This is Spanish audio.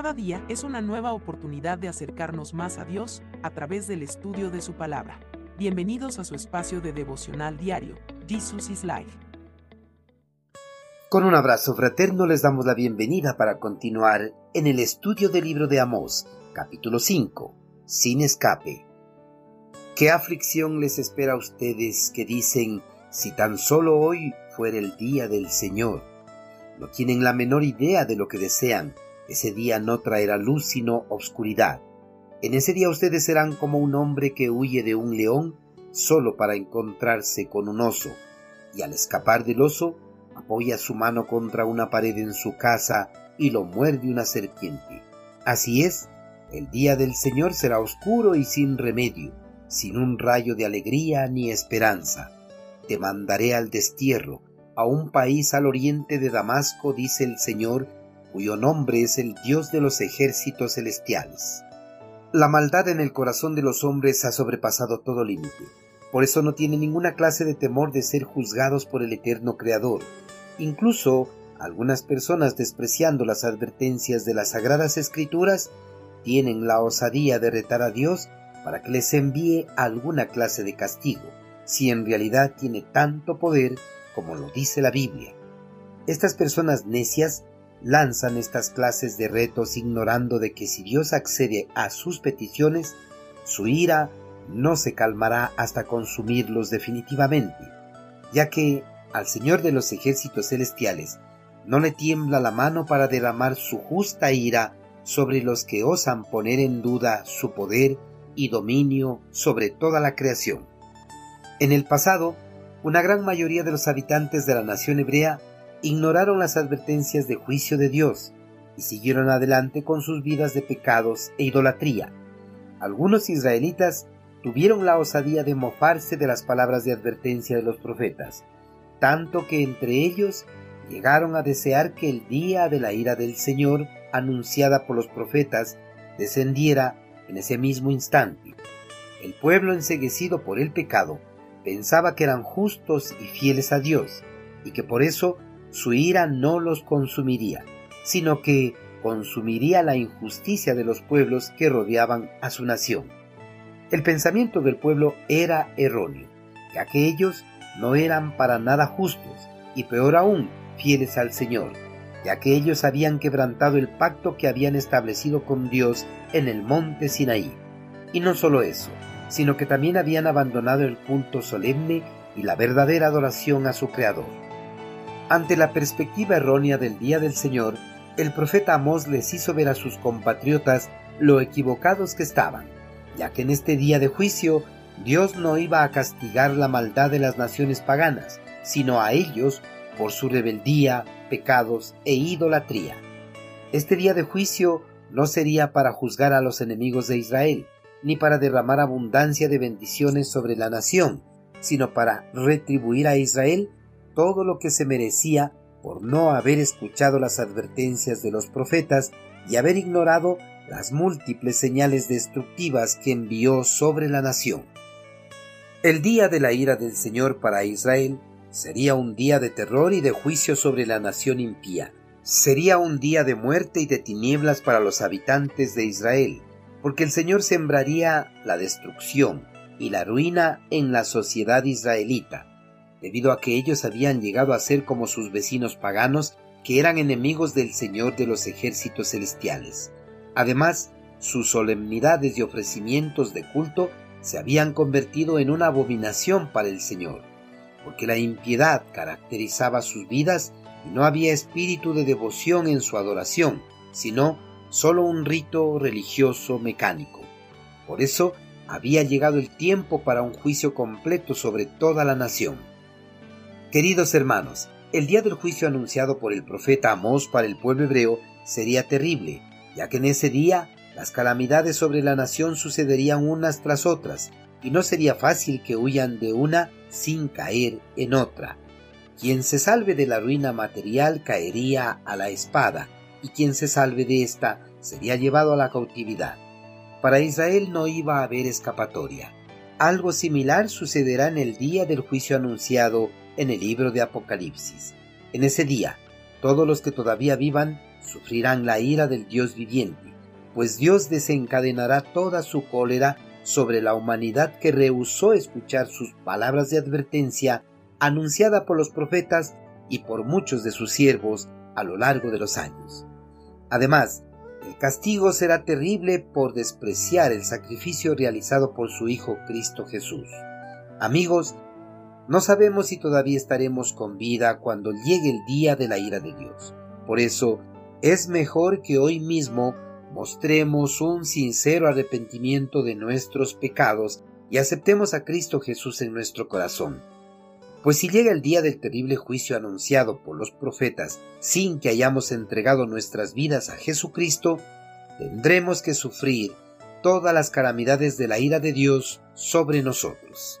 Cada día es una nueva oportunidad de acercarnos más a Dios a través del estudio de su palabra. Bienvenidos a su espacio de devocional diario, Jesus is Life. Con un abrazo fraterno les damos la bienvenida para continuar en el estudio del libro de Amós, capítulo 5, sin escape. ¿Qué aflicción les espera a ustedes que dicen, si tan solo hoy fuera el día del Señor? No tienen la menor idea de lo que desean ese día no traerá luz sino obscuridad. En ese día ustedes serán como un hombre que huye de un león solo para encontrarse con un oso, y al escapar del oso apoya su mano contra una pared en su casa y lo muerde una serpiente. Así es, el día del Señor será oscuro y sin remedio, sin un rayo de alegría ni esperanza. Te mandaré al destierro, a un país al oriente de Damasco, dice el Señor, cuyo nombre es el Dios de los ejércitos celestiales. La maldad en el corazón de los hombres ha sobrepasado todo límite. Por eso no tiene ninguna clase de temor de ser juzgados por el eterno Creador. Incluso algunas personas, despreciando las advertencias de las sagradas escrituras, tienen la osadía de retar a Dios para que les envíe alguna clase de castigo, si en realidad tiene tanto poder como lo dice la Biblia. Estas personas necias lanzan estas clases de retos ignorando de que si Dios accede a sus peticiones, su ira no se calmará hasta consumirlos definitivamente, ya que al Señor de los ejércitos celestiales no le tiembla la mano para derramar su justa ira sobre los que osan poner en duda su poder y dominio sobre toda la creación. En el pasado, una gran mayoría de los habitantes de la nación hebrea ignoraron las advertencias de juicio de Dios y siguieron adelante con sus vidas de pecados e idolatría. Algunos israelitas tuvieron la osadía de mofarse de las palabras de advertencia de los profetas, tanto que entre ellos llegaron a desear que el día de la ira del Señor, anunciada por los profetas, descendiera en ese mismo instante. El pueblo enseguecido por el pecado pensaba que eran justos y fieles a Dios, y que por eso su ira no los consumiría, sino que consumiría la injusticia de los pueblos que rodeaban a su nación. El pensamiento del pueblo era erróneo, ya que ellos no eran para nada justos, y peor aún, fieles al Señor, ya que ellos habían quebrantado el pacto que habían establecido con Dios en el monte Sinaí. Y no solo eso, sino que también habían abandonado el culto solemne y la verdadera adoración a su Creador. Ante la perspectiva errónea del día del Señor, el profeta Amós les hizo ver a sus compatriotas lo equivocados que estaban, ya que en este día de juicio Dios no iba a castigar la maldad de las naciones paganas, sino a ellos por su rebeldía, pecados e idolatría. Este día de juicio no sería para juzgar a los enemigos de Israel, ni para derramar abundancia de bendiciones sobre la nación, sino para retribuir a Israel todo lo que se merecía por no haber escuchado las advertencias de los profetas y haber ignorado las múltiples señales destructivas que envió sobre la nación. El día de la ira del Señor para Israel sería un día de terror y de juicio sobre la nación impía. Sería un día de muerte y de tinieblas para los habitantes de Israel, porque el Señor sembraría la destrucción y la ruina en la sociedad israelita, debido a que ellos habían llegado a ser como sus vecinos paganos que eran enemigos del Señor de los ejércitos celestiales. Además, sus solemnidades y ofrecimientos de culto se habían convertido en una abominación para el Señor, porque la impiedad caracterizaba sus vidas y no había espíritu de devoción en su adoración, sino solo un rito religioso mecánico. Por eso había llegado el tiempo para un juicio completo sobre toda la nación. Queridos hermanos, el día del juicio anunciado por el profeta Amós para el pueblo hebreo sería terrible, ya que en ese día las calamidades sobre la nación sucederían unas tras otras, y no sería fácil que huyan de una sin caer en otra. Quien se salve de la ruina material caería a la espada, y quien se salve de ésta sería llevado a la cautividad. Para Israel no iba a haber escapatoria. Algo similar sucederá en el día del juicio anunciado en el libro de Apocalipsis. En ese día, todos los que todavía vivan sufrirán la ira del Dios viviente, pues Dios desencadenará toda su cólera sobre la humanidad que rehusó escuchar sus palabras de advertencia anunciada por los profetas y por muchos de sus siervos a lo largo de los años. Además, el castigo será terrible por despreciar el sacrificio realizado por su Hijo Cristo Jesús. Amigos, no sabemos si todavía estaremos con vida cuando llegue el día de la ira de Dios. Por eso, es mejor que hoy mismo mostremos un sincero arrepentimiento de nuestros pecados y aceptemos a Cristo Jesús en nuestro corazón. Pues si llega el día del terrible juicio anunciado por los profetas sin que hayamos entregado nuestras vidas a Jesucristo, tendremos que sufrir todas las calamidades de la ira de Dios sobre nosotros.